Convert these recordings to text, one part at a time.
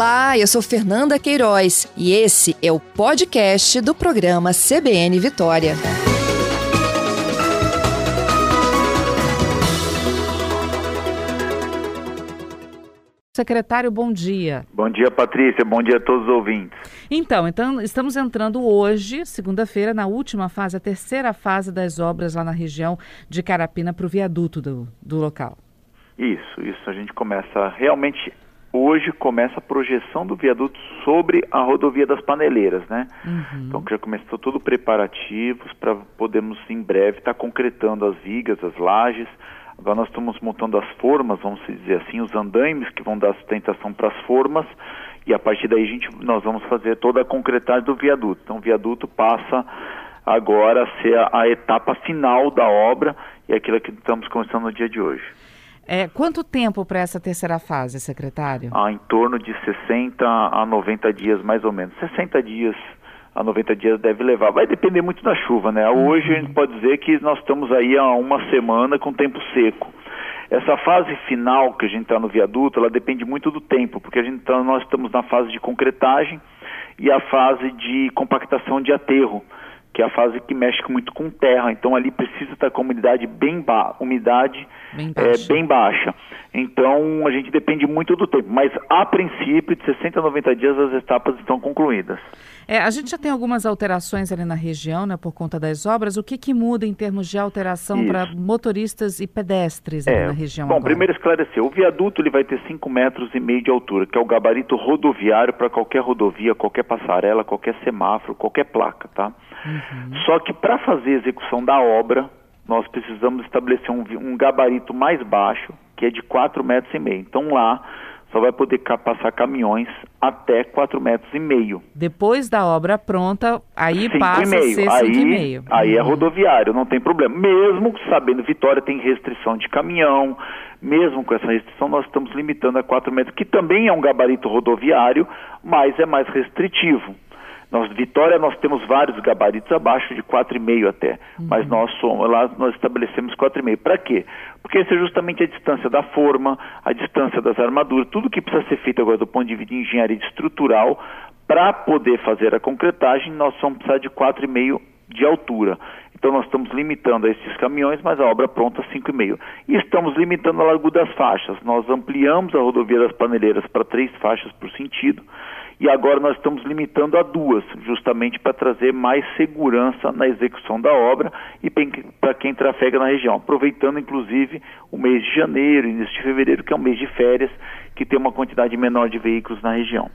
Olá, eu sou Fernanda Queiroz e esse é o podcast do programa CBN Vitória. Secretário, bom dia. Bom dia, Patrícia. Bom dia a todos os ouvintes. Então, então estamos entrando hoje, segunda-feira, na última fase, a terceira fase das obras lá na região de Carapina para o viaduto do, do local. Isso, isso. A gente começa realmente hoje começa a projeção do viaduto sobre a rodovia das Paneleiras, né? Uhum. Então já começou tudo preparativos para podermos em breve estar tá concretando as vigas, as lajes. Agora nós estamos montando as formas, vamos dizer assim, os andaimes que vão dar sustentação para as formas e a partir daí a gente, nós vamos fazer toda a concretagem do viaduto. Então o viaduto passa agora a ser a, a etapa final da obra e é aquilo que estamos começando no dia de hoje. É, quanto tempo para essa terceira fase, secretário? Ah, em torno de 60 a 90 dias, mais ou menos. 60 dias a 90 dias deve levar. Vai depender muito da chuva, né? Uhum. Hoje a gente pode dizer que nós estamos aí há uma semana com tempo seco. Essa fase final que a gente está no viaduto, ela depende muito do tempo, porque a gente tá, nós estamos na fase de concretagem e a fase de compactação de aterro que é a fase que mexe muito com terra. Então ali precisa estar com a umidade bem, ba umidade, bem, é, baixa. É, bem baixa. Então a gente depende muito do tempo. Mas a princípio, de 60 a 90 dias, as etapas estão concluídas. É, a gente já tem algumas alterações ali na região, né, por conta das obras. O que, que muda em termos de alteração para motoristas e pedestres é, na região? Bom, agora? primeiro esclarecer, o viaduto ele vai ter 5 metros e meio de altura, que é o gabarito rodoviário para qualquer rodovia, qualquer passarela, qualquer semáforo, qualquer placa, tá? Uhum. Só que para fazer a execução da obra, nós precisamos estabelecer um, um gabarito mais baixo, que é de 4 metros e meio. Então lá só vai poder passar caminhões até 4 metros e meio. Depois da obra pronta, aí cinco passa a ser 5,5. Aí, aí é uhum. rodoviário, não tem problema. Mesmo sabendo Vitória tem restrição de caminhão, mesmo com essa restrição, nós estamos limitando a 4 metros, que também é um gabarito rodoviário, mas é mais restritivo. Nós, Vitória, nós temos vários gabaritos abaixo de 4,5 até, uhum. mas nós somos, lá nós estabelecemos 4,5. Para quê? Porque essa é justamente a distância da forma, a distância das armaduras, tudo que precisa ser feito agora do ponto de vista de engenharia estrutural, para poder fazer a concretagem, nós vamos precisar de 4,5 de altura. Então nós estamos limitando a esses caminhões, mas a obra pronta 5,5. E estamos limitando a largura das faixas. Nós ampliamos a rodovia das Paneleiras para três faixas por sentido e agora nós estamos limitando a duas, justamente para trazer mais segurança na execução da obra e para quem trafega na região, aproveitando inclusive o mês de janeiro, início de fevereiro, que é um mês de férias, que tem uma quantidade menor de veículos na região.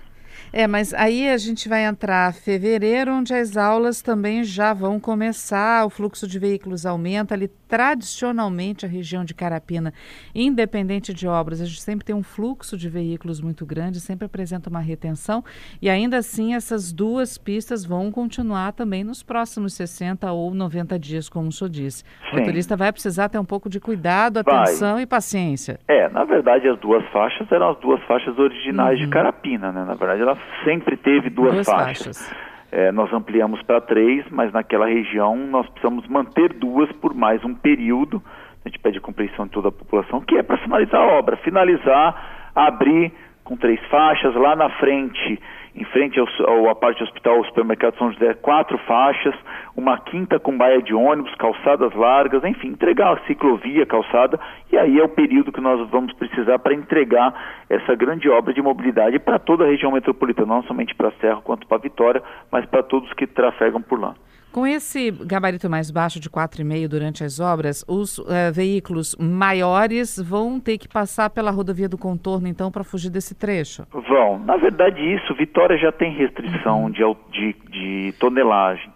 É, mas aí a gente vai entrar fevereiro, onde as aulas também já vão começar, o fluxo de veículos aumenta ali. Tradicionalmente, a região de Carapina, independente de obras, a gente sempre tem um fluxo de veículos muito grande, sempre apresenta uma retenção, e ainda assim essas duas pistas vão continuar também nos próximos 60 ou 90 dias, como o senhor disse. Sim. O motorista vai precisar ter um pouco de cuidado, atenção vai. e paciência. É, na verdade, as duas faixas eram as duas faixas originais uhum. de Carapina, né? Na verdade, elas sempre teve duas, duas faixas. faixas. É, nós ampliamos para três, mas naquela região nós precisamos manter duas por mais um período. A gente pede compreensão de toda a população, que é para finalizar a obra, finalizar, abrir com três faixas, lá na frente em frente ao, ao, à parte do hospital, o supermercado São José, quatro faixas, uma quinta com baia de ônibus, calçadas largas, enfim, entregar a ciclovia, calçada, e aí é o período que nós vamos precisar para entregar essa grande obra de mobilidade para toda a região metropolitana, não somente para a Serra quanto para a Vitória, mas para todos que trafegam por lá. Com esse gabarito mais baixo de 4,5 durante as obras, os uh, veículos maiores vão ter que passar pela rodovia do contorno, então, para fugir desse trecho? Vão. Na verdade, isso, Vitória já tem restrição de, de, de, tonelagem.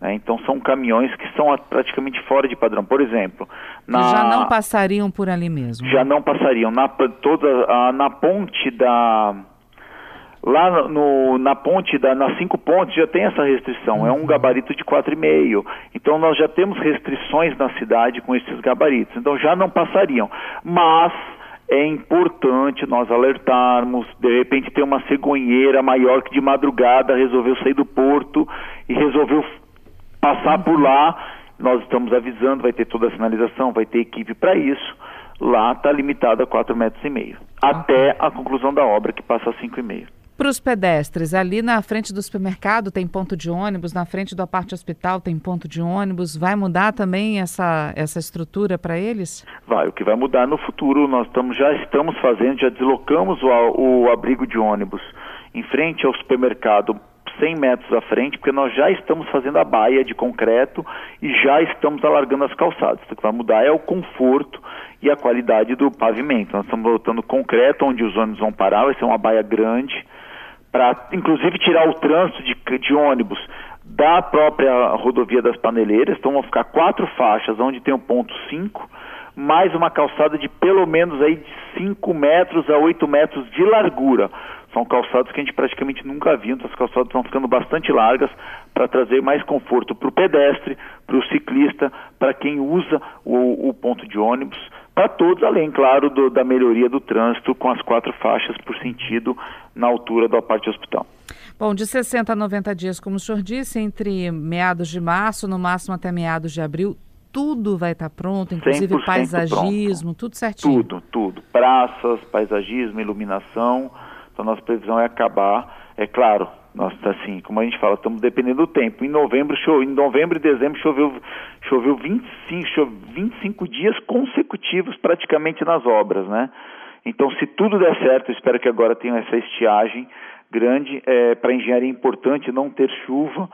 Né? Então, são caminhões que são praticamente fora de padrão. Por exemplo... Na... Já não passariam por ali mesmo? Já não passariam. Na, toda, na ponte da Lá no, na ponte, da, nas cinco pontes, já tem essa restrição, uhum. é um uhum. gabarito de 4,5. Então nós já temos restrições na cidade com esses gabaritos, então já não passariam. Mas é importante nós alertarmos, de repente ter uma cegonheira maior que de madrugada resolveu sair do porto e resolveu passar uhum. por lá, nós estamos avisando, vai ter toda a sinalização, vai ter equipe para isso. Lá está limitado a 4,5 metros e meio, até a conclusão da obra que passa a 5,5. Para os pedestres, ali na frente do supermercado tem ponto de ônibus, na frente do aparte hospital tem ponto de ônibus. Vai mudar também essa, essa estrutura para eles? Vai. O que vai mudar no futuro, nós estamos, já estamos fazendo, já deslocamos o, o abrigo de ônibus em frente ao supermercado 100 metros à frente, porque nós já estamos fazendo a baia de concreto e já estamos alargando as calçadas. O que vai mudar é o conforto e a qualidade do pavimento. Nós estamos botando concreto onde os ônibus vão parar, vai ser uma baia grande, para inclusive tirar o trânsito de, de ônibus da própria rodovia das Paneleiras. Então vão ficar quatro faixas, onde tem o ponto 5, mais uma calçada de pelo menos aí de 5 metros a 8 metros de largura. São calçados que a gente praticamente nunca viu, então as calçadas estão ficando bastante largas para trazer mais conforto para o pedestre, para o ciclista, para quem usa o, o, ponto de ônibus, para todos, além, claro, do, da melhoria do trânsito com as quatro faixas por sentido na altura da parte hospital. Bom, de 60 a 90 dias, como o senhor disse, entre meados de março, no máximo até meados de abril, tudo vai estar pronto, inclusive paisagismo, pronto. tudo certinho. Tudo, tudo. Praças, paisagismo, iluminação então, nossa previsão é acabar, é claro, nós, assim, como a gente fala, estamos dependendo do tempo. Em novembro, em novembro e dezembro choveu, choveu 25, choveu 25 dias consecutivos praticamente nas obras, né? Então, se tudo der certo, espero que agora tenha essa estiagem grande. É, para engenharia é importante não ter chuva.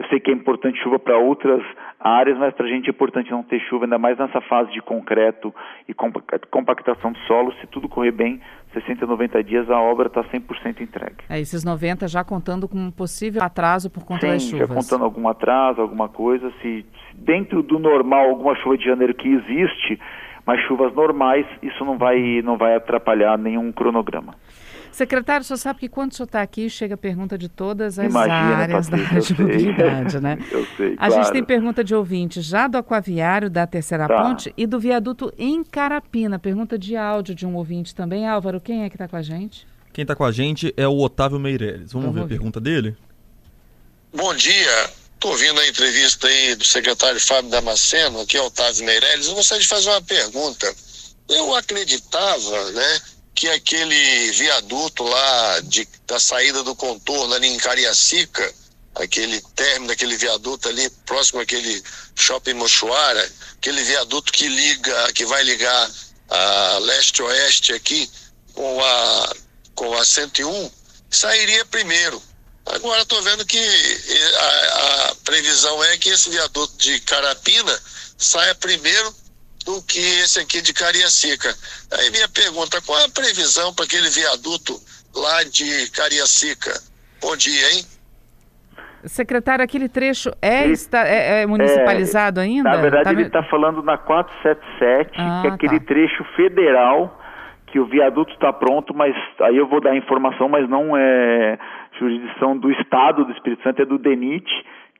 Eu sei que é importante chuva para outras áreas, mas para a gente é importante não ter chuva, ainda mais nessa fase de concreto e compactação do solo. Se tudo correr bem, 60, 90 dias a obra está 100% entregue. É, esses 90 já contando com um possível atraso por conta Sim, das chuvas. já contando algum atraso, alguma coisa. Se, se dentro do normal, alguma chuva de janeiro que existe, mas chuvas normais, isso não vai, não vai atrapalhar nenhum cronograma. Secretário, o senhor sabe que quando o senhor está aqui, chega pergunta de todas as Imagina, áreas Patrícia, da área de mobilidade, né? eu sei, A gente tem pergunta de ouvinte já do aquaviário da Terceira tá. Ponte e do viaduto em Carapina. Pergunta de áudio de um ouvinte também. Álvaro, quem é que está com a gente? Quem está com a gente é o Otávio Meirelles. Vamos, Vamos ver a pergunta dele? Bom dia. Estou ouvindo a entrevista aí do secretário Fábio Damasceno, aqui é o Otávio Meirelles. Eu gostaria de fazer uma pergunta. Eu acreditava, né, que aquele viaduto lá de, da saída do contorno ali em Cariacica, aquele término daquele viaduto ali próximo àquele shopping Mochuara, aquele viaduto que liga, que vai ligar a leste-oeste aqui com a, com a 101, sairia primeiro. Agora estou vendo que a, a previsão é que esse viaduto de Carapina saia primeiro do que esse aqui de Cariacica. Aí minha pergunta, qual é a previsão para aquele viaduto lá de Cariacica? Bom dia, hein? Secretário, aquele trecho é, está, é, é municipalizado é, ainda? Na verdade, tá... ele está falando na 477, ah, que é aquele tá. trecho federal que o viaduto está pronto, mas aí eu vou dar a informação, mas não é jurisdição do Estado do Espírito Santo, é do DENIT,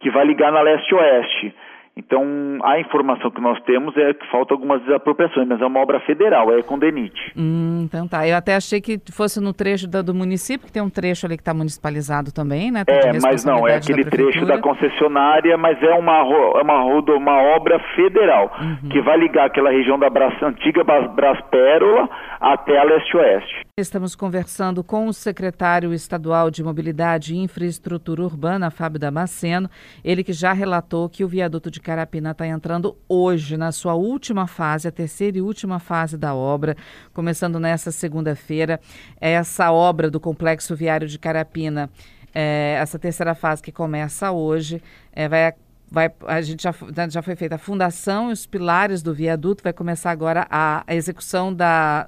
que vai ligar na leste-oeste. Então, a informação que nós temos é que falta algumas desapropriações, mas é uma obra federal, é com DENIT. Hum, então tá. Eu até achei que fosse no trecho da, do município, que tem um trecho ali que está municipalizado também, né? Tá é, mas não, é aquele da trecho da concessionária, mas é uma, é uma, rodo, uma obra federal, uhum. que vai ligar aquela região da Bras, antiga Braspérola até a leste-oeste. Estamos conversando com o secretário estadual de Mobilidade e Infraestrutura Urbana, Fábio Damasceno, ele que já relatou que o viaduto de Carapina está entrando hoje na sua última fase, a terceira e última fase da obra, começando nessa segunda-feira. Essa obra do Complexo Viário de Carapina, é, essa terceira fase que começa hoje, é, vai Vai, a gente já, já foi feita a fundação e os pilares do viaduto. Vai começar agora a, a execução da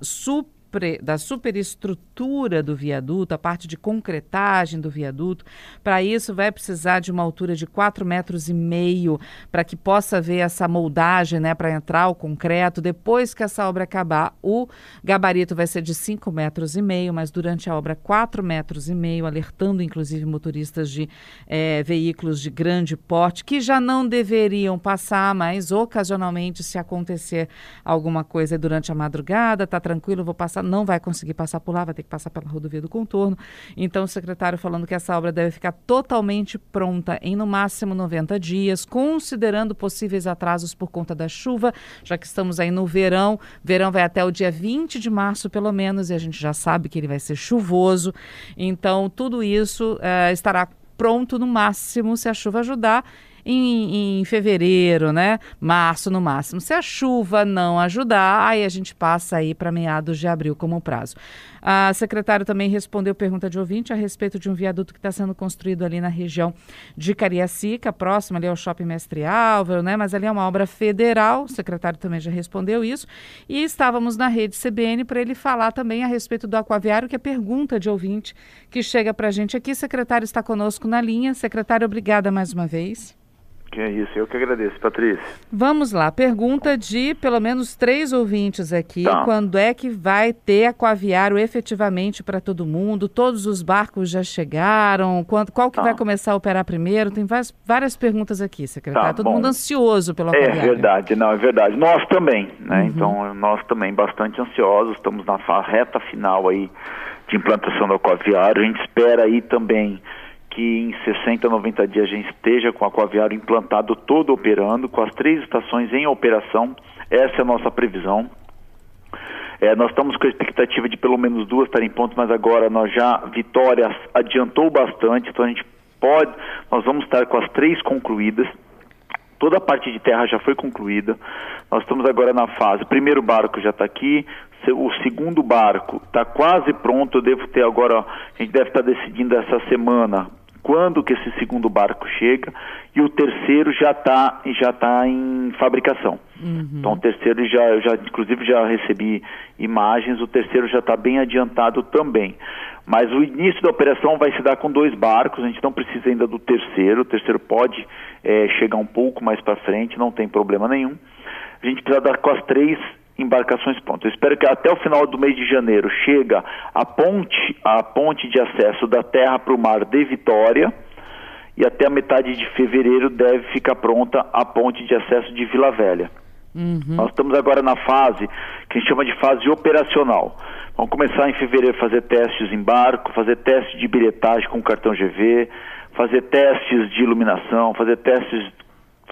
super da superestrutura do viaduto, a parte de concretagem do viaduto. Para isso, vai precisar de uma altura de 4 metros e meio para que possa ver essa moldagem, né, para entrar o concreto. Depois que essa obra acabar, o gabarito vai ser de 5 metros e meio, mas durante a obra 4 metros e meio, alertando inclusive motoristas de é, veículos de grande porte que já não deveriam passar, mas ocasionalmente se acontecer alguma coisa durante a madrugada, tá tranquilo, vou passar Papa, não vai conseguir passar por lá, vai ter que passar pela rodovia do contorno. Então, o secretário falando que essa obra deve ficar totalmente pronta em no máximo 90 dias, considerando possíveis atrasos por conta da chuva, já que estamos aí no verão. Verão vai até o dia 20 de março, pelo menos, e a gente já sabe que ele vai ser chuvoso. Então, tudo isso uh, estará pronto no máximo se a chuva ajudar em, em fevereiro, né? Março no máximo. Se a chuva não ajudar, aí a gente passa aí para meados de abril como prazo. A secretária também respondeu pergunta de ouvinte a respeito de um viaduto que está sendo construído ali na região de Cariacica, próximo ali ao Shopping Mestre Álvaro, né? Mas ali é uma obra federal, o secretário também já respondeu isso. E estávamos na rede CBN para ele falar também a respeito do aquaviário, que é pergunta de ouvinte que chega para a gente aqui. Secretário está conosco na linha. Secretário, obrigada mais uma vez. Que é isso, eu que agradeço, Patrícia. Vamos lá, pergunta de pelo menos três ouvintes aqui. Tá. Quando é que vai ter aquaviário efetivamente para todo mundo? Todos os barcos já chegaram? Quando, qual que tá. vai começar a operar primeiro? Tem várias, várias perguntas aqui, secretário. Tá, todo bom. mundo ansioso pelo é aquaviário. É verdade, não, é verdade. Nós também, né? Uhum. Então, nós também bastante ansiosos, estamos na reta final aí de implantação do aquaviário. A gente espera aí também que em 60, 90 dias a gente esteja com o aquaviário implantado todo operando, com as três estações em operação. Essa é a nossa previsão. É, nós estamos com a expectativa de pelo menos duas estarem em pontos, mas agora nós já, Vitória adiantou bastante, então a gente pode, nós vamos estar com as três concluídas. Toda a parte de terra já foi concluída. Nós estamos agora na fase. O primeiro barco já está aqui, o segundo barco está quase pronto. Eu devo ter agora, a gente deve estar decidindo essa semana quando que esse segundo barco chega e o terceiro já está já tá em fabricação. Uhum. Então o terceiro já, eu já inclusive já recebi imagens, o terceiro já está bem adiantado também. Mas o início da operação vai se dar com dois barcos, a gente não precisa ainda do terceiro, o terceiro pode é, chegar um pouco mais para frente, não tem problema nenhum. A gente precisa dar com as três embarcações prontas. Eu espero que até o final do mês de janeiro chega a ponte, a ponte de acesso da terra para o mar de Vitória e até a metade de fevereiro deve ficar pronta a ponte de acesso de Vila Velha. Uhum. Nós estamos agora na fase que a gente chama de fase operacional. Vamos começar em fevereiro a fazer testes em barco, fazer testes de bilhetagem com cartão GV, fazer testes de iluminação, fazer testes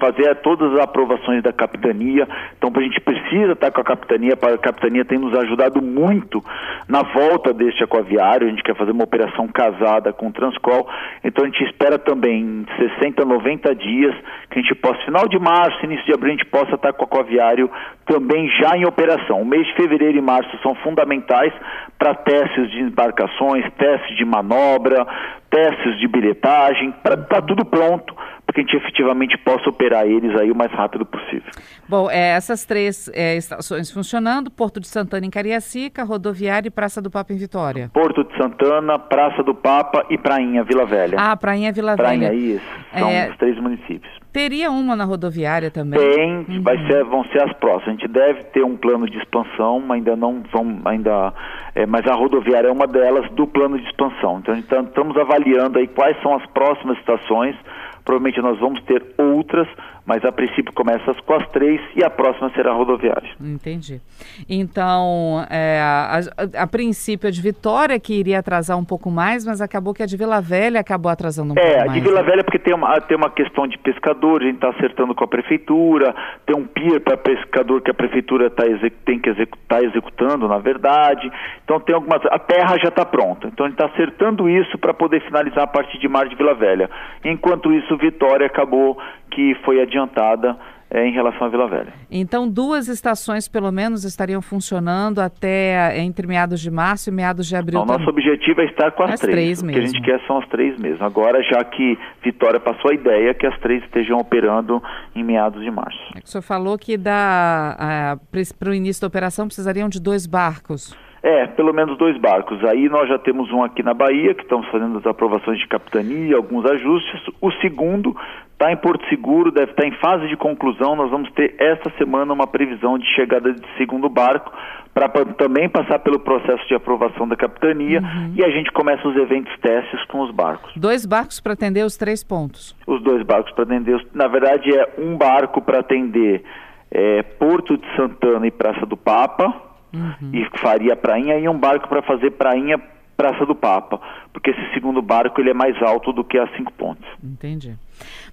fazer todas as aprovações da capitania. Então, a gente precisa estar com a capitania, a capitania tem nos ajudado muito na volta deste aquaviário. A gente quer fazer uma operação casada com o Transcol. Então, a gente espera também em 60, 90 dias que a gente possa, final de março, início de abril, a gente possa estar com o aquaviário também já em operação. O mês de fevereiro e março são fundamentais para testes de embarcações, testes de manobra, testes de bilhetagem, para tá tudo pronto para que a gente efetivamente possa operar eles aí o mais rápido possível. Bom, é, essas três é, estações funcionando, Porto de Santana em Cariacica, Rodoviária e Praça do Papa em Vitória. Porto de Santana, Praça do Papa e Prainha, Vila Velha. Ah, Prainha, Vila Prainha, Velha. Prainha, isso. São é... os três municípios. Teria uma na rodoviária também? Tem, uhum. vai ser, vão ser as próximas. A gente deve ter um plano de expansão, ainda não vão, ainda, é, mas a rodoviária é uma delas do plano de expansão. Então, então estamos avaliando aí quais são as próximas estações Provavelmente nós vamos ter outras, mas a princípio começa com as três e a próxima será a rodoviária. Entendi. Então, é, a, a, a, princípio a de Vitória que iria atrasar um pouco mais, mas acabou que a de Vila Velha acabou atrasando um é, pouco mais. É, a de Vila né? Velha porque tem uma, tem uma questão de pescador, a gente está acertando com a prefeitura, tem um pier para pescador que a prefeitura tá tem que executar executando, na verdade. Então tem algumas. A terra já está pronta. Então a gente está acertando isso para poder finalizar a parte de mar de Vila Velha. Enquanto isso, Vitória acabou que foi adiantada é, em relação à Vila Velha. Então, duas estações, pelo menos, estariam funcionando até eh, entre meados de março e meados de abril. O nosso objetivo é estar com as, as três. três mesmo. O que a gente quer são as três mesmo. Agora, já que Vitória passou a ideia que as três estejam operando em meados de março. É o senhor falou que para o início da operação precisariam de dois barcos. É, pelo menos dois barcos. Aí nós já temos um aqui na Bahia, que estamos fazendo as aprovações de capitania, alguns ajustes. O segundo está em Porto Seguro, deve estar em fase de conclusão. Nós vamos ter esta semana uma previsão de chegada de segundo barco, para também passar pelo processo de aprovação da capitania uhum. e a gente começa os eventos testes com os barcos. Dois barcos para atender os três pontos? Os dois barcos para atender. Os... Na verdade, é um barco para atender é, Porto de Santana e Praça do Papa uhum. e faria prainha e um barco para fazer prainha Praça do Papa, porque esse segundo barco ele é mais alto do que as cinco pontes. Entendi.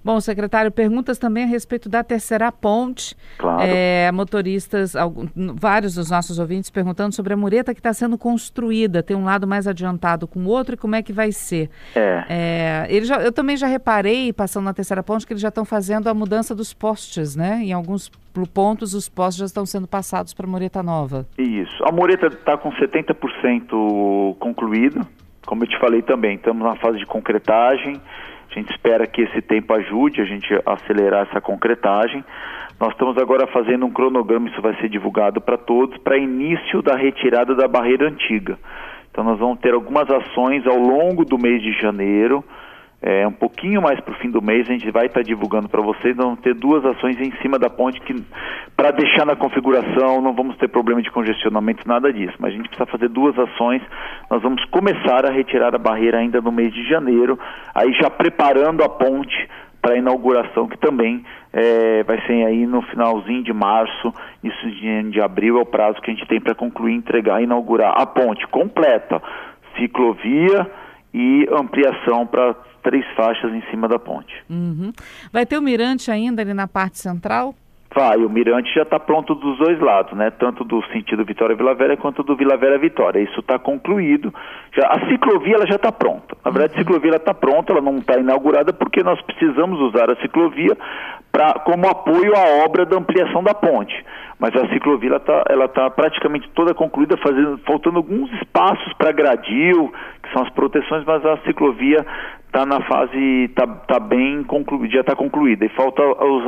Bom, secretário, perguntas também a respeito da terceira ponte. Claro. É, motoristas, alguns, vários dos nossos ouvintes perguntando sobre a mureta que está sendo construída. Tem um lado mais adiantado com o outro e como é que vai ser. É. é ele já, eu também já reparei, passando na terceira ponte, que eles já estão fazendo a mudança dos postes, né? Em alguns pontos os postes já estão sendo passados para a mureta nova. Isso. A mureta está com 70% concluída. Como eu te falei também, estamos na fase de concretagem. A gente espera que esse tempo ajude a gente a acelerar essa concretagem. Nós estamos agora fazendo um cronograma, isso vai ser divulgado para todos, para início da retirada da barreira antiga. Então nós vamos ter algumas ações ao longo do mês de janeiro, é, um pouquinho mais para o fim do mês, a gente vai estar tá divulgando para vocês. Vamos ter duas ações em cima da ponte que, para deixar na configuração, não vamos ter problema de congestionamento, nada disso. Mas a gente precisa fazer duas ações. Nós vamos começar a retirar a barreira ainda no mês de janeiro, aí já preparando a ponte para a inauguração, que também é, vai ser aí no finalzinho de março, isso de abril é o prazo que a gente tem para concluir, entregar e inaugurar a ponte completa, ciclovia e ampliação para três faixas em cima da ponte. Uhum. Vai ter o mirante ainda ali na parte central? Vai, o mirante já está pronto dos dois lados, né? Tanto do sentido Vitória Vila Velha quanto do Vila Velha Vitória. Isso está concluído. Já, a ciclovia ela já está pronta. Na verdade, a ciclovia está pronta, ela não está inaugurada porque nós precisamos usar a ciclovia pra, como apoio à obra da ampliação da ponte. Mas a ciclovia está ela tá praticamente toda concluída, fazendo, faltando alguns espaços para gradil, que são as proteções, mas a ciclovia está na fase, está tá bem concluída, já está concluída e falta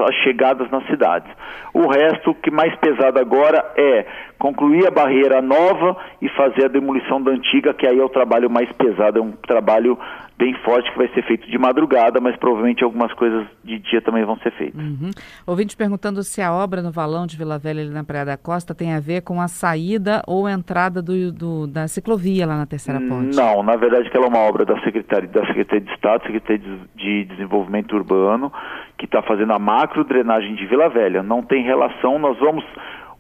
as chegadas nas cidades. O resto, que mais pesado agora é concluir a barreira nova e fazer a demolição da antiga, que aí é o trabalho mais pesado, é um trabalho bem forte que vai ser feito de madrugada, mas provavelmente algumas coisas de dia também vão ser feitas. Uhum. Ouvinte perguntando se a obra no valão de Vila Velha ali na Praia da Costa tem a ver com a saída ou entrada do, do da ciclovia lá na Terceira Ponte. Não, na verdade que ela é uma obra da Secretaria, da Secretaria de Estado, Secretaria de Desenvolvimento Urbano, que está fazendo a macro drenagem de Vila Velha. Não tem relação, nós vamos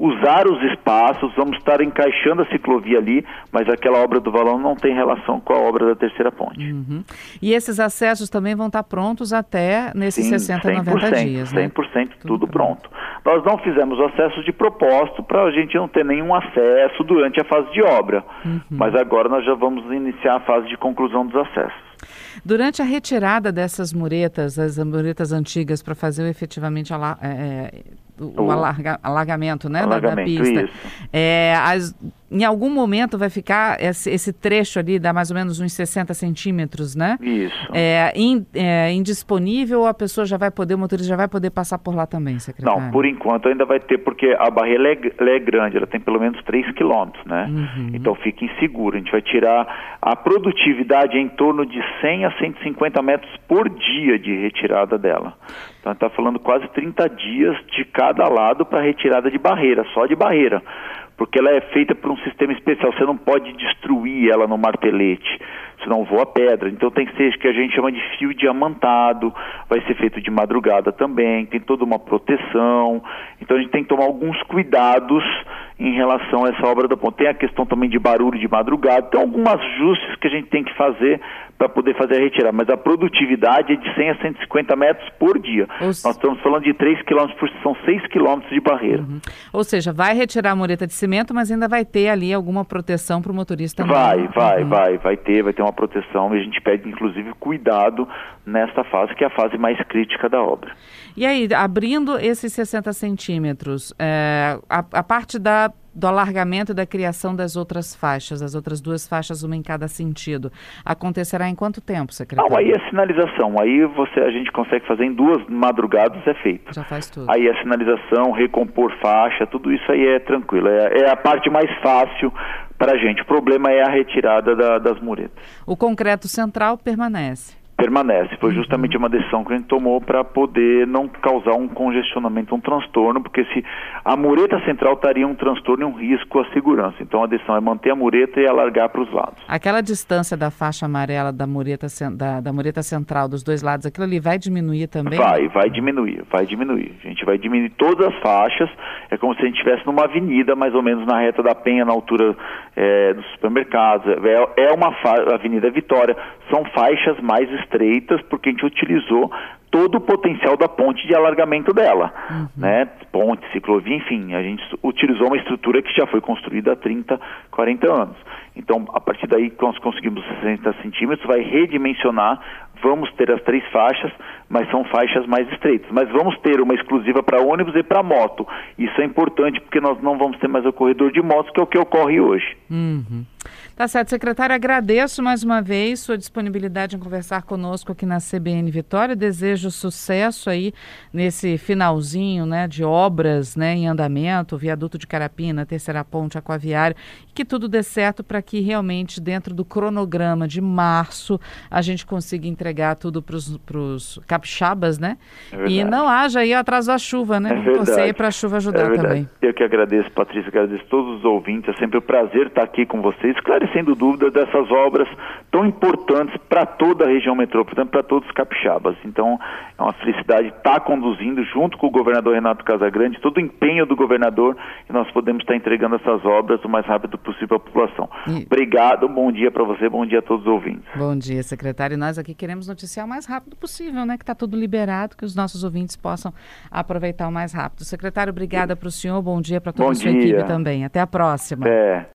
usar os espaços, vamos estar encaixando a ciclovia ali, mas aquela obra do valão não tem relação com a obra da terceira ponte. Uhum. E esses acessos também vão estar prontos até nesses Sim, 60, 90 dias, né? 100% tudo, tudo pronto. pronto. Nós não fizemos acessos de propósito para a gente não ter nenhum acesso durante a fase de obra, uhum. mas agora nós já vamos iniciar a fase de conclusão dos acessos. Durante a retirada dessas muretas, as muretas antigas, para fazer efetivamente a, é, o, o alarga, alargamento, né, alargamento, da, da, pista. É, as, em algum momento vai ficar esse, esse, trecho ali, dá mais ou menos uns 60 centímetros, né? Isso. É, in, é, indisponível ou a pessoa já vai poder, o motorista já vai poder passar por lá também, secretário? Não, por enquanto ainda vai ter, porque a barreira é, é grande, ela tem pelo menos 3 quilômetros, né? Uhum. Então fica inseguro. A gente vai tirar a produtividade em torno de 100 a 150 metros por dia de retirada dela. Então está falando quase 30 dias de cada lado para retirada de barreira, só de barreira porque ela é feita por um sistema especial, você não pode destruir ela no martelete, senão voa pedra. Então tem que ser que a gente chama de fio diamantado, vai ser feito de madrugada também, tem toda uma proteção. Então a gente tem que tomar alguns cuidados em relação a essa obra da ponte. Tem a questão também de barulho de madrugada, tem alguns ajustes que a gente tem que fazer para poder fazer a retirada, mas a produtividade é de 100 a 150 metros por dia. Os... Nós estamos falando de 3 quilômetros por são 6 quilômetros de barreira. Uhum. Ou seja, vai retirar a mureta de cimento, mas ainda vai ter ali alguma proteção para o motorista? Vai, vai, uhum. vai, vai ter, vai ter uma proteção e a gente pede inclusive cuidado nesta fase, que é a fase mais crítica da obra. E aí, abrindo esses 60 centímetros, é, a, a parte da do alargamento da criação das outras faixas, as outras duas faixas, uma em cada sentido. Acontecerá em quanto tempo, secretário? Não, aí é sinalização. Aí você, a gente consegue fazer em duas madrugadas, é feito. Já faz tudo. Aí é sinalização, recompor faixa, tudo isso aí é tranquilo. É, é a parte mais fácil para a gente. O problema é a retirada da, das muretas. O concreto central permanece? Permanece. Foi justamente uma decisão que a gente tomou para poder não causar um congestionamento, um transtorno, porque se a mureta central estaria um transtorno e um risco à segurança. Então a decisão é manter a mureta e alargar para os lados. Aquela distância da faixa amarela da mureta, da, da mureta central dos dois lados, aquilo ali vai diminuir também? Vai, vai diminuir, vai diminuir. A gente vai diminuir todas as faixas, é como se a gente estivesse numa avenida, mais ou menos na reta da Penha, na altura é, dos supermercados. É, é uma Avenida Vitória, são faixas mais estreitas, porque a gente utilizou todo o potencial da ponte de alargamento dela, uhum. né? Ponte, ciclovia, enfim, a gente utilizou uma estrutura que já foi construída há 30, 40 anos. Então, a partir daí, nós conseguimos 60 centímetros, vai redimensionar, vamos ter as três faixas, mas são faixas mais estreitas. Mas vamos ter uma exclusiva para ônibus e para moto. Isso é importante porque nós não vamos ter mais o corredor de motos, que é o que ocorre hoje. Uhum. Tá certo, secretário. Agradeço mais uma vez sua disponibilidade em conversar conosco aqui na CBN Vitória. Desejo sucesso aí nesse finalzinho né, de obras né, em andamento, viaduto de Carapina, terceira ponte aquaviária, que tudo dê certo para que realmente, dentro do cronograma de março, a gente consiga entregar tudo para os capixabas, né? É e não haja aí atrás da chuva, né? É Você para a chuva ajudar é também. Eu que agradeço, Patrícia, agradeço todos os ouvintes. É sempre um prazer estar aqui com vocês, esclarecendo dúvidas dessas obras tão importantes para toda a região metropolitana, para todos os capixabas. Então, é uma felicidade estar conduzindo, junto com o governador Renato Casagrande, todo o empenho do governador, e nós podemos estar entregando essas obras o mais rápido possível à população. E... Obrigado, bom dia para você, bom dia a todos os ouvintes. Bom dia, secretário. E nós aqui queremos noticiar o mais rápido possível, né? Que está tudo liberado, que os nossos ouvintes possam aproveitar o mais rápido. Secretário, obrigada para o senhor, bom dia para toda a sua dia. equipe também. Até a próxima. É.